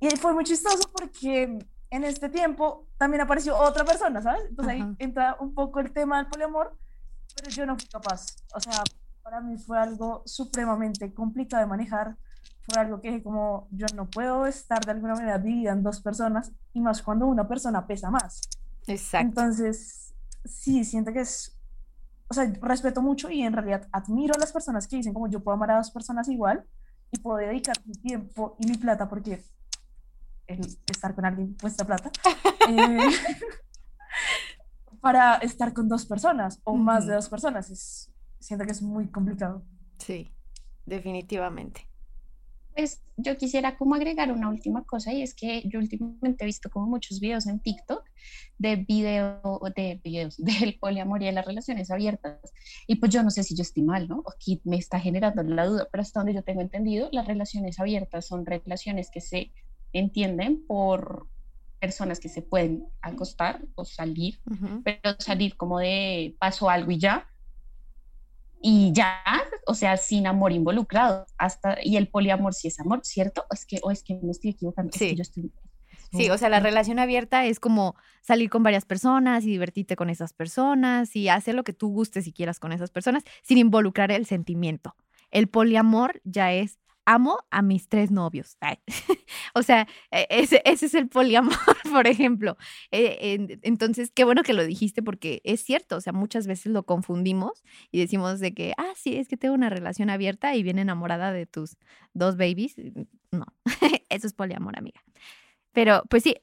Y fue muy chistoso porque en este tiempo también apareció otra persona, ¿sabes? Entonces ahí entra un poco el tema del poliamor, pero yo no fui capaz. O sea, para mí fue algo supremamente complicado de manejar. Fue algo que como yo no puedo estar de alguna manera dividida en dos personas y más cuando una persona pesa más.
Exacto.
Entonces, sí, siento que es, o sea, respeto mucho y en realidad admiro a las personas que dicen como yo puedo amar a dos personas igual y puedo dedicar mi tiempo y mi plata porque el estar con alguien cuesta plata. eh, <laughs> para estar con dos personas o más de dos personas. Es, siento que es muy complicado.
Sí, definitivamente.
Pues yo quisiera como agregar una última cosa y es que yo últimamente he visto como muchos videos en TikTok de video, de videos <laughs> del poliamor y de las relaciones abiertas. Y pues yo no sé si yo estoy mal, ¿no? Aquí me está generando la duda, pero hasta donde yo tengo entendido, las relaciones abiertas son relaciones que se entienden por personas que se pueden acostar o salir, uh -huh. pero salir como de paso algo y ya, y ya, o sea, sin amor involucrado, hasta, y el poliamor sí es amor, ¿cierto? Es que, o es que me estoy equivocando,
sí.
es que yo estoy...
Sí, o sea, la relación abierta es como salir con varias personas y divertirte con esas personas y hacer lo que tú gustes y quieras con esas personas sin involucrar el sentimiento. El poliamor ya es amo a mis tres novios. <laughs> o sea, e, ese, ese, es el poliamor, <laughs> por ejemplo. Eh, entonces, qué bueno que lo dijiste porque es cierto, o sea, muchas veces lo confundimos y decimos de que, ah, sí, es que tengo una relación abierta y bien enamorada de tus dos babies. No, <laughs> eso es poliamor, amiga. Pero, pues sí,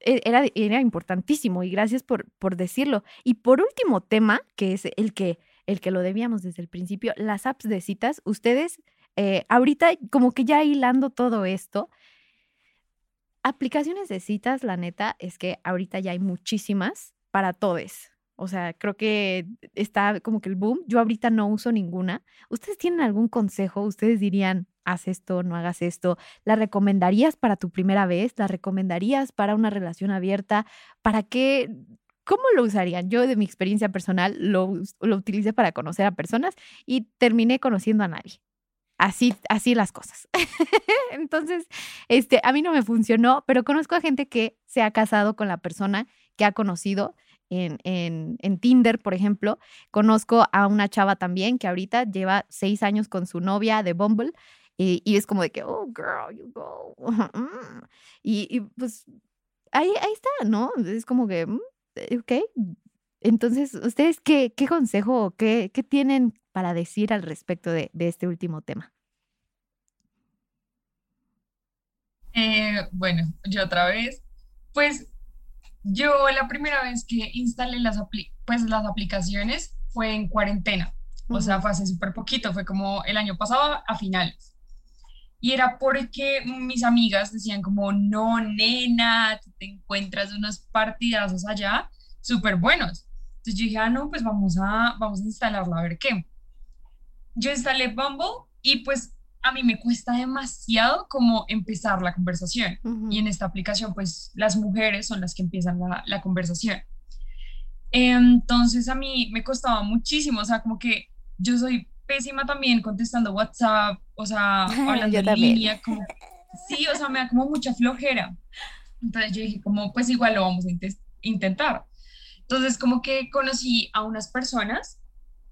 e, era, era importantísimo y gracias por, por decirlo. Y por último tema, que es el que, el que lo debíamos desde el principio, las apps de citas, ustedes eh, ahorita como que ya hilando todo esto, aplicaciones de citas, la neta, es que ahorita ya hay muchísimas para todos. O sea, creo que está como que el boom. Yo ahorita no uso ninguna. ¿Ustedes tienen algún consejo? ¿Ustedes dirían, haz esto, no hagas esto? ¿La recomendarías para tu primera vez? ¿La recomendarías para una relación abierta? ¿Para qué? ¿Cómo lo usarían? Yo de mi experiencia personal lo, lo utilicé para conocer a personas y terminé conociendo a nadie así, así las cosas. <laughs> Entonces, este, a mí no me funcionó, pero conozco a gente que se ha casado con la persona que ha conocido en, en, en, Tinder, por ejemplo. Conozco a una chava también que ahorita lleva seis años con su novia de Bumble y, y es como de que, oh, girl, you go. <laughs> y, y pues ahí, ahí está, ¿no? Es como que, mm, eh, ok. Entonces, ¿ustedes qué, qué consejo, qué, qué tienen para decir al respecto de, de este último tema?
Eh, bueno, yo otra vez, pues yo la primera vez que instalé las, pues, las aplicaciones fue en cuarentena, o sea, fue hace súper poquito, fue como el año pasado a finales. Y era porque mis amigas decían como, no, nena, te encuentras unos partidazos allá súper buenos. Entonces yo dije, ah, no, pues vamos a, vamos a instalarla a ver qué. Yo instalé Bumble y pues a mí me cuesta demasiado como empezar la conversación. Y en esta aplicación, pues las mujeres son las que empiezan la, la, conversación. Entonces a mí me costaba muchísimo, o sea, como que yo soy pésima también contestando WhatsApp, o sea, <laughs> hablando en línea, como, sí, o sea, me da como mucha flojera. Entonces yo dije, como, pues igual lo vamos a intentar. Entonces, como que conocí a unas personas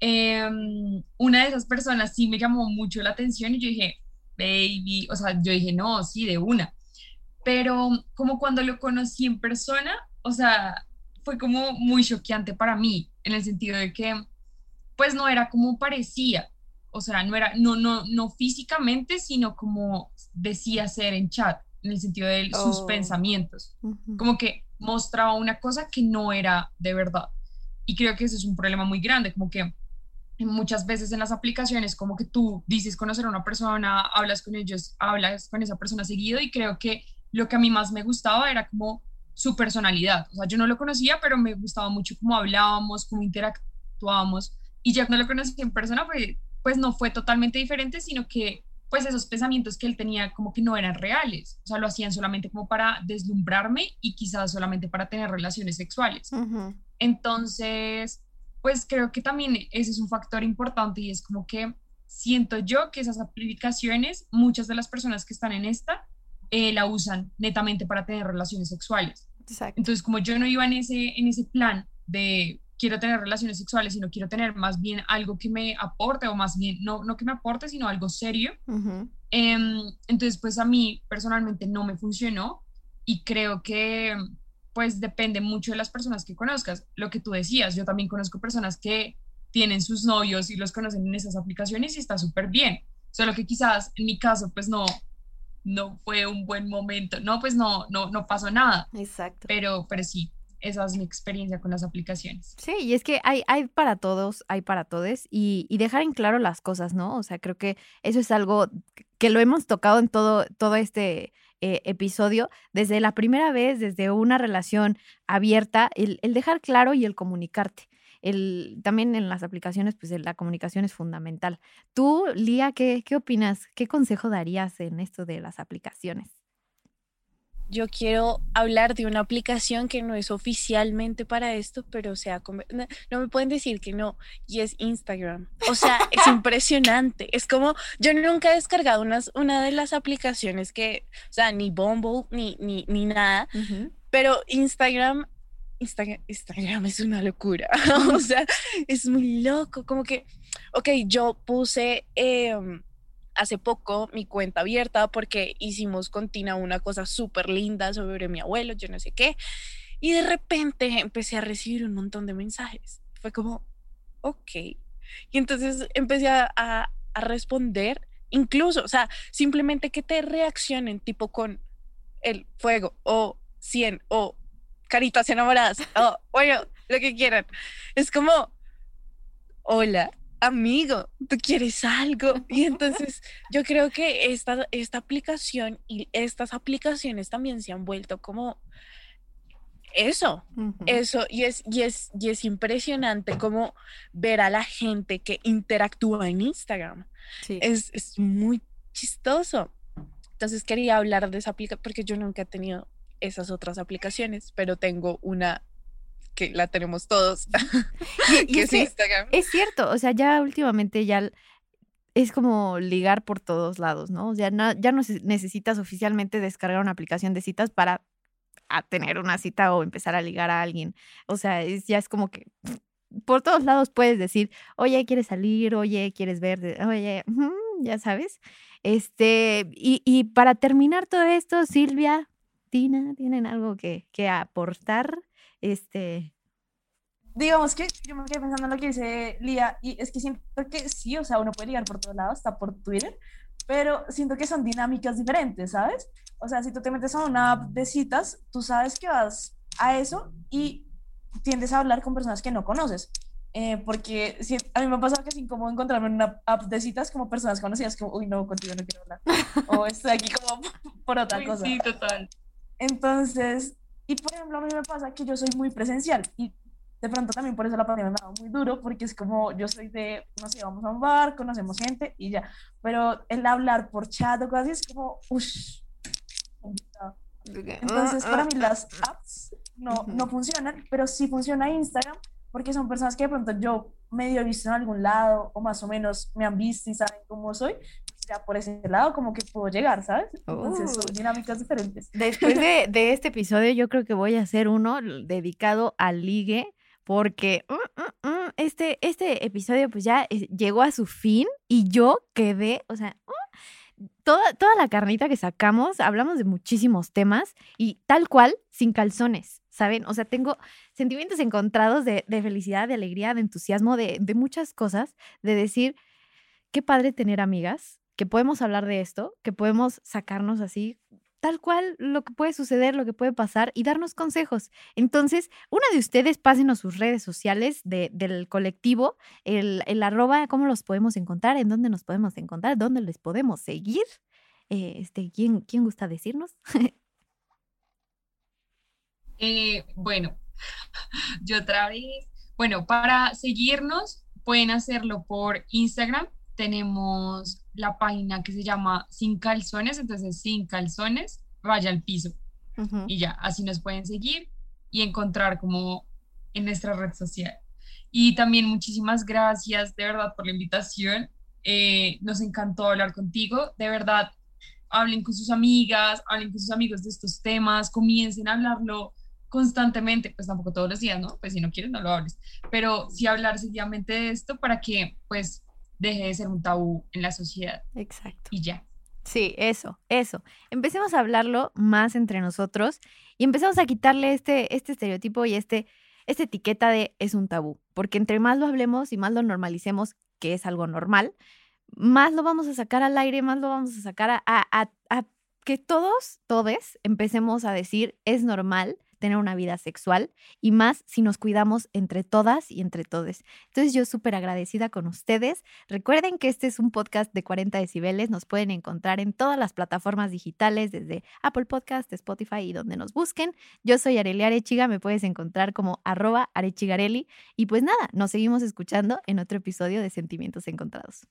Em, una de esas personas sí me llamó mucho la atención y yo dije, baby, o sea, yo dije, no, sí, de una. Pero como cuando lo conocí en persona, o sea, fue como muy choqueante para mí, en el sentido de que, pues no era como parecía, o sea, no era, no, no, no físicamente, sino como decía ser en chat, en el sentido de sus oh. pensamientos, como que mostraba una cosa que no era de verdad. Y creo que eso es un problema muy grande, como que muchas veces en las aplicaciones como que tú dices conocer a una persona, hablas con ellos, hablas con esa persona seguido y creo que lo que a mí más me gustaba era como su personalidad. O sea, yo no lo conocía, pero me gustaba mucho cómo hablábamos, cómo interactuábamos y ya cuando lo conocí en persona pues, pues no fue totalmente diferente, sino que pues esos pensamientos que él tenía como que no eran reales, o sea, lo hacían solamente como para deslumbrarme y quizás solamente para tener relaciones sexuales. Entonces, pues creo que también ese es un factor importante y es como que siento yo que esas aplicaciones, muchas de las personas que están en esta, eh, la usan netamente para tener relaciones sexuales. Entonces, como yo no iba en ese, en ese plan de quiero tener relaciones sexuales, sino quiero tener más bien algo que me aporte, o más bien, no, no que me aporte, sino algo serio. Em, entonces, pues a mí personalmente no me funcionó y creo que pues depende mucho de las personas que conozcas. Lo que tú decías, yo también conozco personas que tienen sus novios y los conocen en esas aplicaciones y está súper bien. Solo que quizás en mi caso, pues no, no fue un buen momento. No, pues no, no, no pasó nada.
Exacto.
Pero, pero sí, esa es mi experiencia con las aplicaciones.
Sí, y es que hay, hay para todos, hay para todos, y, y, dejar en claro las cosas, ¿no? O sea, creo que eso es algo que lo hemos tocado en todo, todo este eh, episodio, desde la primera vez, desde una relación abierta, el, dejar claro y el comunicarte. El, también en las aplicaciones, pues la comunicación es fundamental. Tú, Lía, ¿qué, ¿qué opinas? ¿Qué consejo darías en esto de las aplicaciones?
Yo quiero hablar de una aplicación que no es oficialmente para esto, pero sea, no me pueden decir que no, y es Instagram. O sea, es <laughs> impresionante. Es como, yo nunca he descargado unas, una de las aplicaciones que, o sea, ni Bumble, ni, ni, ni nada, pero Instagram, Instagram, Instagram es una locura. <laughs> o sea, es muy loco, como que, ok, yo puse... Eh, hace poco mi cuenta abierta porque hicimos con Tina una cosa súper linda sobre mi abuelo, yo no sé qué. Y de repente empecé a recibir un montón de mensajes. Fue como, ok. Y entonces empecé a, a, responder, incluso, o sea, simplemente que te reaccionen tipo con el fuego o 100 o caritas enamoradas o bueno, lo que quieran. Es como, hola, amigo, tú quieres algo. <laughs> Y entonces yo creo que esta, esta aplicación y estas aplicaciones también se han vuelto como eso, eso, y es, y, es, y es impresionante como ver a la gente que interactúa en Instagram. Es, es muy chistoso. Entonces quería hablar de esa aplicación porque yo nunca he tenido esas otras aplicaciones, pero tengo una que la tenemos todos,
y, <laughs> es, Instagram. Es cierto, o sea, ya últimamente ya es como ligar por todos lados, ¿no? O sea, no, ya no necesitas oficialmente descargar una aplicación de citas para tener una cita o empezar a ligar a alguien. O sea, es, ya es como que por todos lados puedes decir, oye, ¿quieres salir? Oye, ¿quieres ver? Oye, ya sabes. Este, y, y para terminar todo esto, Silvia, Cristina, ¿tienen algo que, que aportar? Este,
digamos que yo me quedé pensando en lo que dice Lía, y es que siento que sí, o sea, uno puede ligar por todos lados, hasta por Twitter, pero siento que son dinámicas diferentes, ¿sabes? O sea, si tú te metes a una app de citas, tú sabes que vas a eso y tiendes a hablar con personas que no conoces. Eh, porque si, a mí me ha pasado que es incómodo encontrarme en una app de citas como personas conocidas, como, uy, no, contigo no quiero hablar. o estoy aquí como <laughs> por otra cosa.
Sí, total.
Entonces, y por ejemplo, a mí me pasa que yo soy muy presencial y de pronto también por eso la pandemia me ha dado muy duro, porque es como yo soy de, no sé, vamos a un bar, conocemos gente y ya. Pero el hablar por chat o cosas así es como, uff, Entonces, para mí las apps no, no funcionan, pero sí funciona Instagram, porque son personas que de pronto yo medio he visto en algún lado o más o menos me han visto y saben cómo soy. Ya por ese lado como que puedo llegar, ¿sabes? Entonces son dinámicas diferentes.
Después de, <laughs> de este episodio yo creo que voy a hacer uno dedicado al ligue porque mm, mm, este, este episodio pues ya eh, llegó a su fin y yo quedé, o sea, toda, toda la carnita que sacamos, hablamos de muchísimos temas y tal cual, sin calzones, ¿saben? O sea, tengo sentimientos encontrados de, felicidad, de alegría, de entusiasmo, de, de muchas cosas, de decir, qué padre tener amigas, que podemos hablar de esto, que podemos sacarnos así tal cual lo que puede suceder, lo que puede pasar y darnos consejos. Entonces, una de ustedes, pásenos sus redes sociales del colectivo, el, arroba, cómo los podemos encontrar, en dónde nos podemos encontrar, dónde les podemos seguir. Eh, este, ¿quién, ¿Quién gusta decirnos? <laughs>
Eh, bueno, <laughs> yo otra vez, bueno, para seguirnos pueden hacerlo por Instagram. Tenemos la página que se llama Sin Calzones, entonces Sin Calzones, vaya al piso. Y ya, así nos pueden seguir y encontrar como en nuestra red social. Y también muchísimas gracias de verdad por la invitación. Eh, nos encantó hablar contigo. De verdad, hablen con sus amigas, hablen con sus amigos de estos temas, comiencen a hablarlo constantemente, pues tampoco todos los días, ¿no? Pues si no quieres, no lo hables, pero sí hablar seguidamente de esto para que, pues, deje de ser un tabú en la sociedad.
Exacto.
Y ya.
Sí, eso, eso. Empecemos a hablarlo más entre nosotros y empecemos a quitarle este, este estereotipo y este, esta etiqueta de es un tabú. Porque entre más lo hablemos y más lo normalicemos, que es algo normal, más lo vamos a sacar al aire, más lo vamos a sacar a, a, a que todos, todes, empecemos a decir es normal tener una vida sexual y más si nos cuidamos entre todas y entre todos. Entonces yo súper agradecida con ustedes. Recuerden que este es un podcast de 40 decibeles. Nos pueden encontrar en todas las plataformas digitales, desde Apple Podcast, Spotify y donde nos busquen. Yo soy Arelia Arechiga, me puedes encontrar como arroba. Y pues nada, nos seguimos escuchando en otro episodio de Sentimientos Encontrados.